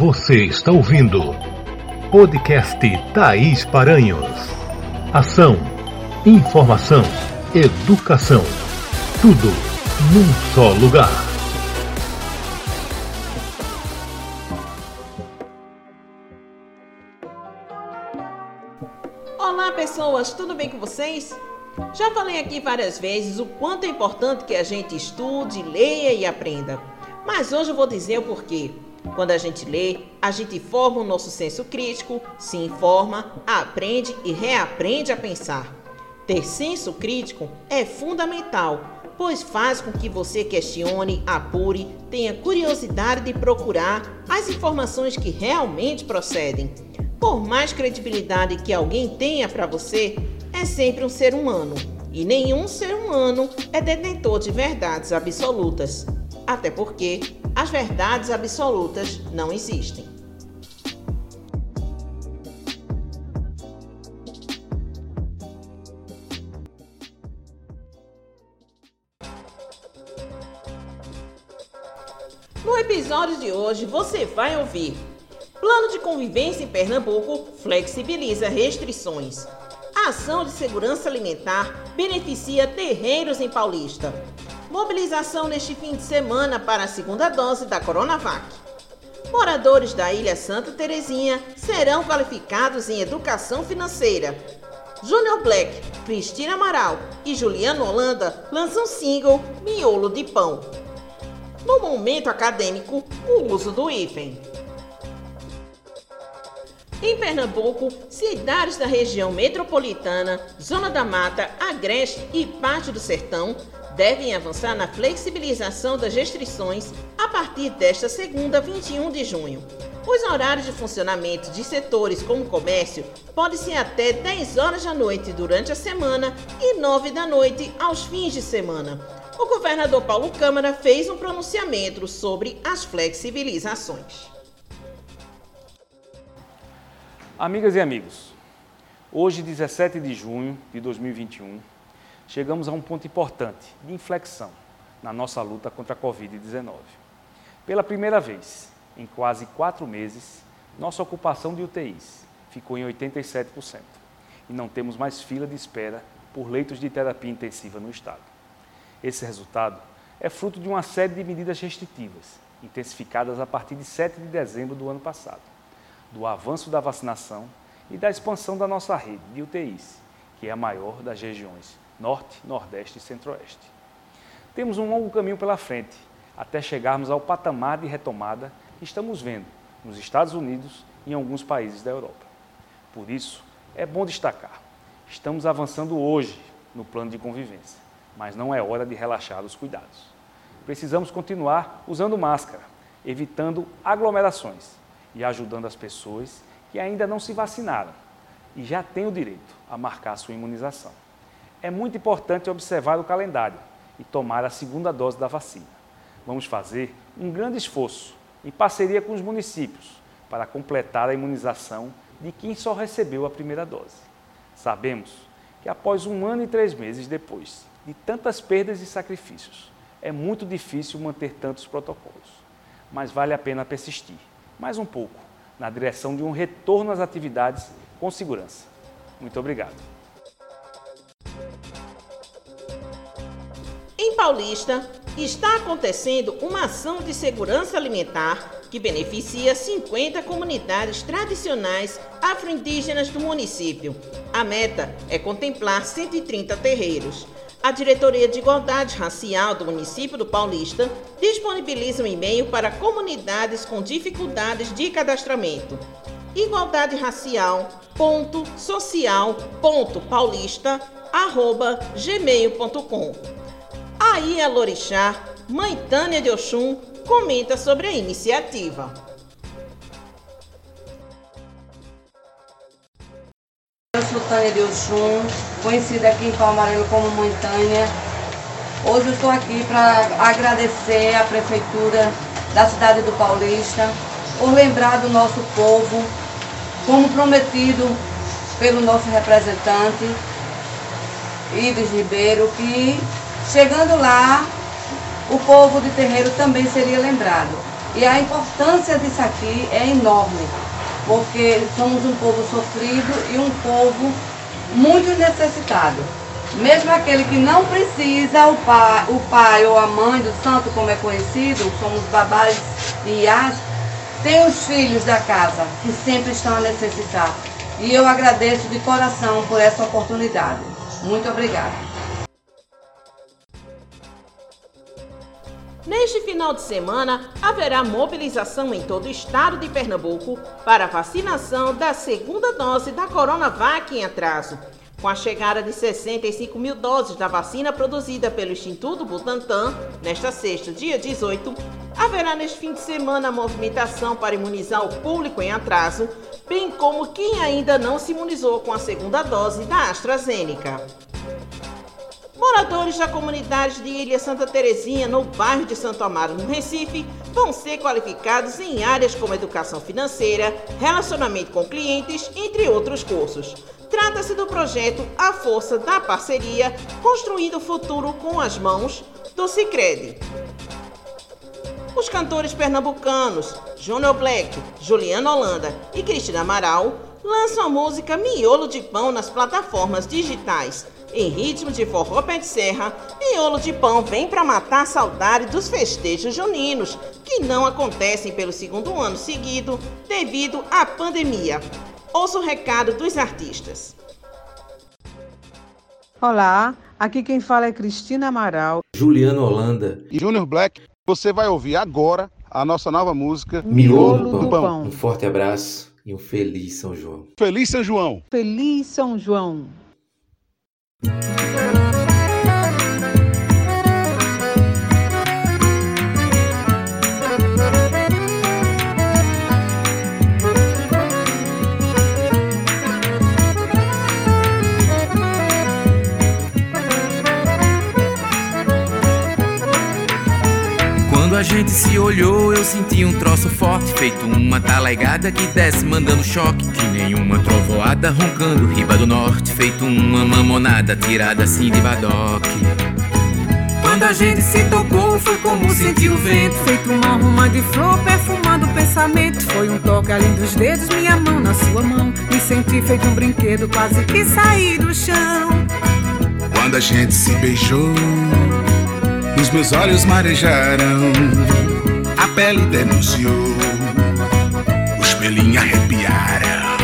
Você está ouvindo podcast Thaís Paranhos. Ação, informação, educação. Tudo num só lugar. Olá, pessoas, tudo bem com vocês? Já falei aqui várias vezes o quanto é importante que a gente estude, leia e aprenda. Mas hoje eu vou dizer o porquê. Quando a gente lê, a gente forma o nosso senso crítico, se informa, aprende e reaprende a pensar. Ter senso crítico é fundamental, pois faz com que você questione, apure, tenha curiosidade de procurar as informações que realmente procedem. Por mais credibilidade que alguém tenha para você, é sempre um ser humano, e nenhum ser humano é detentor de verdades absolutas. Até porque as verdades absolutas não existem. No episódio de hoje você vai ouvir: Plano de convivência em Pernambuco flexibiliza restrições. A ação de segurança alimentar beneficia terreiros em Paulista. Mobilização neste fim de semana para a segunda dose da Coronavac. Moradores da Ilha Santa Terezinha serão qualificados em educação financeira. Júnior Black, Cristina Amaral e Juliano Holanda lançam single Miolo de Pão. No momento acadêmico, o uso do hífen. Em Pernambuco, cidades da região metropolitana, Zona da Mata, Agreste e parte do Sertão devem avançar na flexibilização das restrições a partir desta segunda, 21 de junho. Os horários de funcionamento de setores como comércio podem ser até 10 horas da noite durante a semana e 9 da noite aos fins de semana. O governador Paulo Câmara fez um pronunciamento sobre as flexibilizações. Amigas e amigos, hoje, 17 de junho de 2021, chegamos a um ponto importante de inflexão na nossa luta contra a Covid-19. Pela primeira vez em quase quatro meses, nossa ocupação de UTIs ficou em 87% e não temos mais fila de espera por leitos de terapia intensiva no estado. Esse resultado é fruto de uma série de medidas restritivas, intensificadas a partir de 7 de dezembro do ano passado do avanço da vacinação e da expansão da nossa rede de UTIs, que é a maior das regiões Norte, Nordeste e Centro-Oeste. Temos um longo caminho pela frente até chegarmos ao patamar de retomada que estamos vendo nos Estados Unidos e em alguns países da Europa. Por isso, é bom destacar: estamos avançando hoje no plano de convivência, mas não é hora de relaxar os cuidados. Precisamos continuar usando máscara, evitando aglomerações e ajudando as pessoas que ainda não se vacinaram e já têm o direito a marcar sua imunização. É muito importante observar o calendário e tomar a segunda dose da vacina. Vamos fazer um grande esforço em parceria com os municípios para completar a imunização de quem só recebeu a primeira dose. Sabemos que após um ano e três meses depois de tantas perdas e sacrifícios, é muito difícil manter tantos protocolos, mas vale a pena persistir mais um pouco na direção de um retorno às atividades com segurança. Muito obrigado. Paulista, está acontecendo uma ação de segurança alimentar que beneficia 50 comunidades tradicionais afro-indígenas do município. A meta é contemplar 130 terreiros. A Diretoria de Igualdade Racial do município do Paulista disponibiliza um e-mail para comunidades com dificuldades de cadastramento. Igualdade racial.social.paulista@gmail.com. Aí a Lorixá, mãe Tânia de Oxum, comenta sobre a iniciativa. Eu sou Tânia de Oxum, conhecida aqui em Palmarelo como Mãe Tânia. Hoje eu estou aqui para agradecer à Prefeitura da cidade do Paulista por lembrar do nosso povo, como prometido pelo nosso representante, Ives Ribeiro, que chegando lá, o povo de terreiro também seria lembrado. E a importância disso aqui é enorme, porque somos um povo sofrido e um povo muito necessitado. Mesmo aquele que não precisa, o pai, o pai ou a mãe do santo, como é conhecido, somos babás e iás, tem os filhos da casa que sempre estão a necessitar. E eu agradeço de coração por essa oportunidade. Muito obrigada. Neste final de semana, haverá mobilização em todo o estado de Pernambuco para a vacinação da segunda dose da Coronavac em atraso. Com a chegada de 65 mil doses da vacina produzida pelo Instituto Butantan, nesta sexta, dia 18, haverá neste fim de semana movimentação para imunizar o público em atraso, bem como quem ainda não se imunizou com a segunda dose da AstraZeneca. Moradores da comunidade de Ilha Santa Terezinha, no bairro de Santo Amaro, no Recife, vão ser qualificados em áreas como educação financeira, relacionamento com clientes, entre outros cursos. Trata-se do projeto A Força da Parceria, construindo o futuro com as mãos, do Cicred. Os cantores pernambucanos Júnior Black, Juliana Holanda e Cristina Amaral lançam a música Miolo de Pão nas plataformas digitais em ritmo de forró pé de serra, miolo de pão vem para matar a saudade dos festejos juninos, que não acontecem pelo segundo ano seguido devido à pandemia. Ouça o recado dos artistas. Olá, aqui quem fala é Cristina Amaral, Juliana Holanda e Junior Black. Você vai ouvir agora a nossa nova música Miolo, Miolo do, pão. pão. Um forte abraço e um feliz São João. Feliz São João. Feliz São João. Quando a gente se olhou, eu senti um troço forte, feito uma talegada que desce mandando choque, que nenhuma trovoada roncando riba do norte, feito uma mamonada tirada assim de badoque. Quando a gente se tocou, foi como sentir o vento, feito uma ruma de flor perfumando o pensamento. Foi um toque além dos dedos, minha mão na sua mão, me senti feito um brinquedo, quase que saí do chão. Quando a gente se beijou os meus olhos marejaram, a pele denunciou, os pelinhos arrepiaram,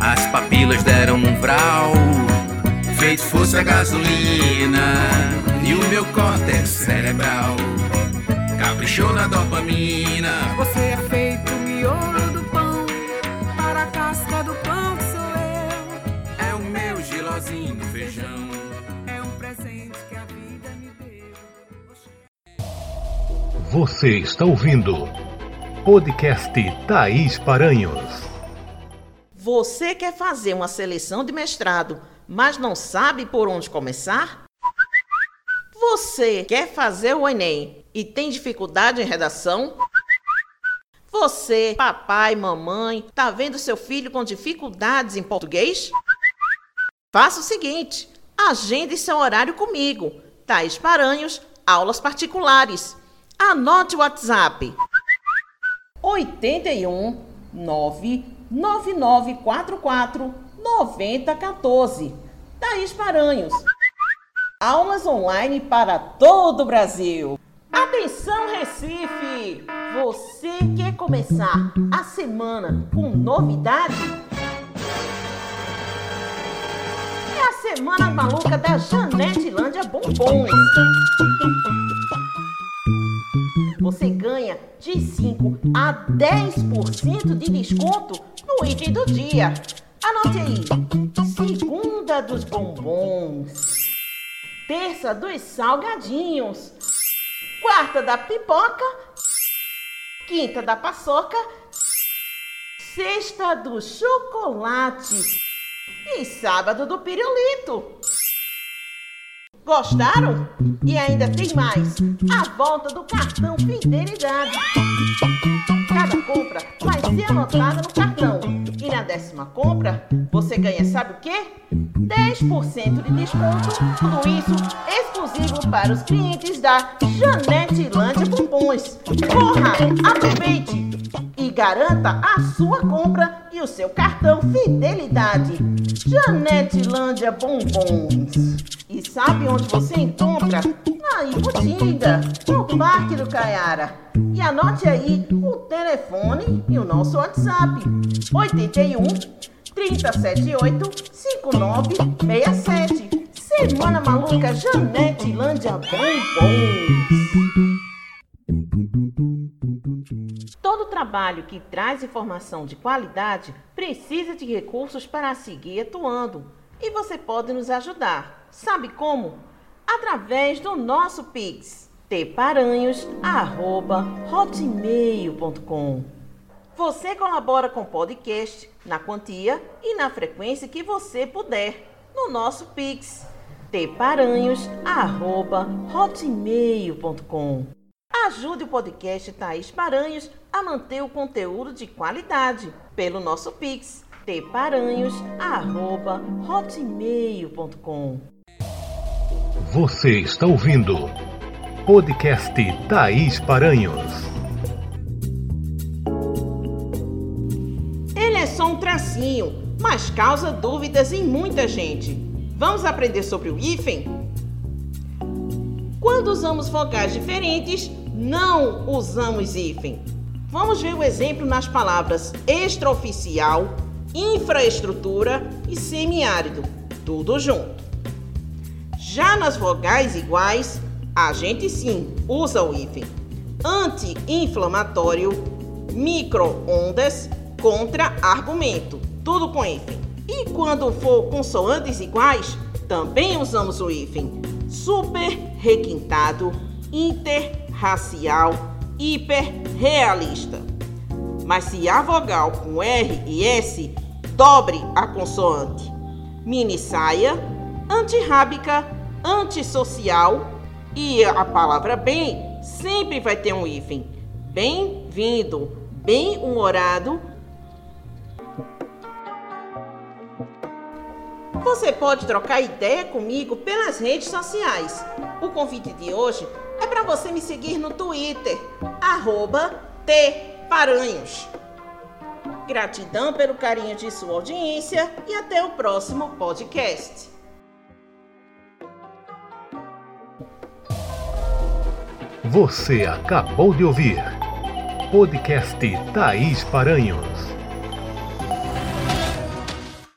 as papilas deram um vral, feito fosse a gasolina, e o meu córtex cerebral caprichou na dopamina. Você está ouvindo podcast Thaís Paranhos. Você quer fazer uma seleção de mestrado, mas não sabe por onde começar? Você quer fazer o Enem e tem dificuldade em redação? Você, papai, mamãe, tá vendo seu filho com dificuldades em português? Faça o seguinte: agende seu horário comigo. Thaís Paranhos, aulas particulares. Anote o WhatsApp. 81 99944 9014. Thaís Paranhos. Aulas online para todo o Brasil. Atenção, Recife! Você quer começar a semana com novidade? É a Semana Maluca da Janete Lândia Bombons. Você ganha de 5 a 10% de desconto no item do dia. Anote aí: segunda dos bombons, terça dos salgadinhos, quarta da pipoca, quinta da paçoca, sexta do chocolate e sábado do pirulito. Gostaram? E ainda tem mais: a volta do cartão Fidelidade. Cada compra vai ser anotada no cartão. E na décima compra, você ganha, sabe o quê? 10% de desconto. Tudo isso exclusivo para os clientes da Janete Lândia bombons. Corra, aproveite e garanta a sua compra e o seu cartão Fidelidade. Janetilândia Bombons. E sabe onde você encontra? Na Iputinga, no Parque do Caiara. E anote aí o telefone e o nosso WhatsApp. 81 378 5967. Semana Maluca Janetilândia Bombons. Todo trabalho que traz informação de qualidade precisa de recursos para seguir atuando. E você pode nos ajudar. Sabe como? Através do nosso Pix, tparanhos.hotmail.com. Você colabora com o podcast na quantia e na frequência que você puder no nosso Pix, tparanhos.hotmail.com. Ajude o podcast Thaís Paranhos a manter o conteúdo de qualidade pelo nosso Pix, tparanhos.hotmail.com. Você está ouvindo podcast Thaís Paranhos. Ele é só um tracinho, mas causa dúvidas em muita gente. Vamos aprender sobre o hífen? Quando usamos vogais diferentes, não usamos hífen. Vamos ver o exemplo nas palavras extraoficial, infraestrutura e semiárido, tudo junto. Já nas vogais iguais, a gente sim usa o hífen. Anti-inflamatório, micro-ondas, contra-argumento, tudo com hífen. E quando for consoantes iguais, também usamos o hífen. Super requintado, interracial, hiperrealista. Mas se a vogal com R e S, dobre a consoante. Mini saia, antirrábica, antissocial e a palavra bem sempre vai ter um hífen. Bem-vindo, bem-humorado. Você pode trocar ideia comigo pelas redes sociais. O convite de hoje é para você me seguir no Twitter, arroba tparanhos. Gratidão pelo carinho de sua audiência e até o próximo podcast. Você acabou de ouvir podcast Thaís Paranhos.